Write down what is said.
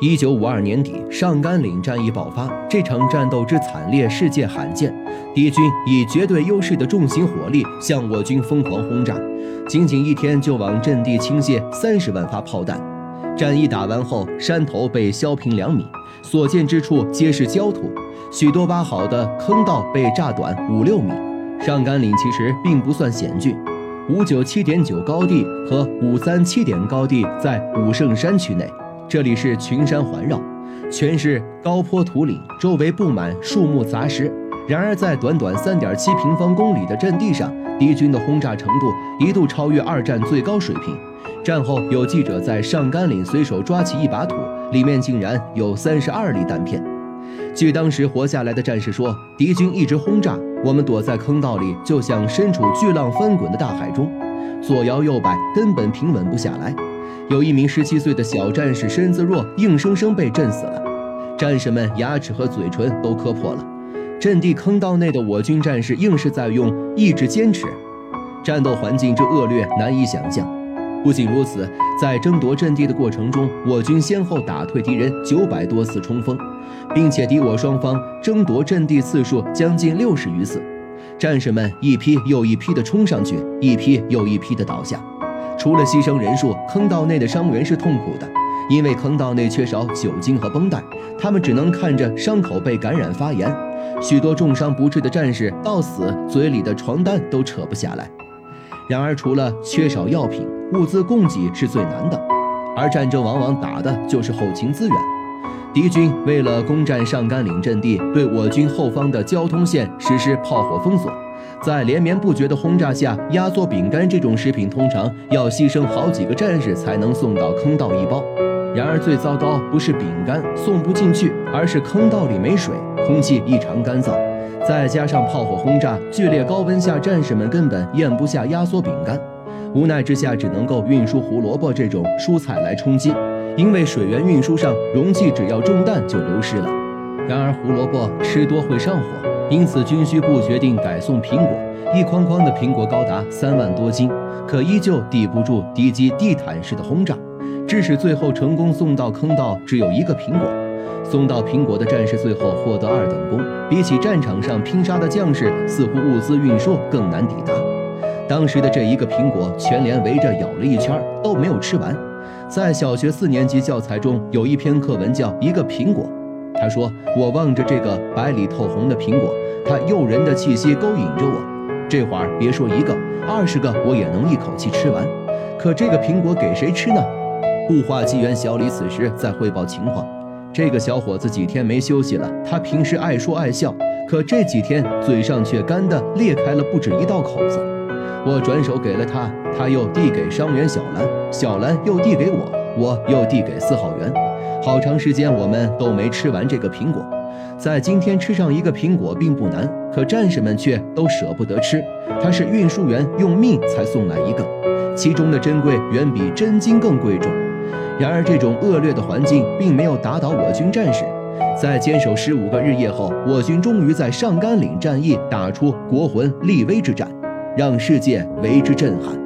一九五二年底，上甘岭战役爆发。这场战斗之惨烈，世界罕见。敌军以绝对优势的重型火力向我军疯狂轰炸，仅仅一天就往阵地倾泻三十万发炮弹。战役打完后，山头被削平两米，所见之处皆是焦土，许多挖好的坑道被炸短五六米。上甘岭其实并不算险峻，五九七点九高地和五三七点高地在武圣山区内。这里是群山环绕，全是高坡土岭，周围布满树木杂石。然而，在短短三点七平方公里的阵地上，敌军的轰炸程度一度超越二战最高水平。战后，有记者在上甘岭随手抓起一把土，里面竟然有三十二粒弹片。据当时活下来的战士说，敌军一直轰炸，我们躲在坑道里，就像身处巨浪翻滚的大海中，左摇右摆，根本平稳不下来。有一名十七岁的小战士身子弱，硬生生被震死了。战士们牙齿和嘴唇都磕破了。阵地坑道内的我军战士硬是在用意志坚持。战斗环境之恶劣难以想象。不仅如此，在争夺阵地的过程中，我军先后打退敌人九百多次冲锋，并且敌我双方争夺阵地次数将近六十余次。战士们一批又一批地冲上去，一批又一批地倒下。除了牺牲人数，坑道内的伤员是痛苦的，因为坑道内缺少酒精和绷带，他们只能看着伤口被感染发炎。许多重伤不治的战士到死，嘴里的床单都扯不下来。然而，除了缺少药品，物资供给是最难的，而战争往往打的就是后勤资源。敌军为了攻占上甘岭阵地，对我军后方的交通线实施炮火封锁。在连绵不绝的轰炸下，压缩饼干这种食品通常要牺牲好几个战士才能送到坑道一包。然而最糟糕不是饼干送不进去，而是坑道里没水，空气异常干燥，再加上炮火轰炸，剧烈高温下，战士们根本咽不下压缩饼干。无奈之下，只能够运输胡萝卜这种蔬菜来充饥，因为水源运输上容器只要中弹就流失了。然而胡萝卜吃多会上火。因此，军需部决定改送苹果。一筐筐的苹果高达三万多斤，可依旧抵不住敌机地毯式的轰炸，致使最后成功送到坑道只有一个苹果。送到苹果的战士最后获得二等功，比起战场上拼杀的将士，似乎物资运输更难抵达。当时的这一个苹果，全连围着咬了一圈都没有吃完。在小学四年级教材中有一篇课文叫《一个苹果》。他说：“我望着这个白里透红的苹果，他诱人的气息勾引着我。这会儿别说一个，二十个我也能一口气吃完。可这个苹果给谁吃呢？”雾化机员小李此时在汇报情况：“这个小伙子几天没休息了。他平时爱说爱笑，可这几天嘴上却干得裂开了不止一道口子。”我转手给了他，他又递给伤员小兰，小兰又递给我，我又递给四号员。好长时间我们都没吃完这个苹果，在今天吃上一个苹果并不难，可战士们却都舍不得吃。它是运输员用命才送来一个，其中的珍贵远比真金更贵重。然而这种恶劣的环境并没有打倒我军战士，在坚守十五个日夜后，我军终于在上甘岭战役打出国魂立威之战，让世界为之震撼。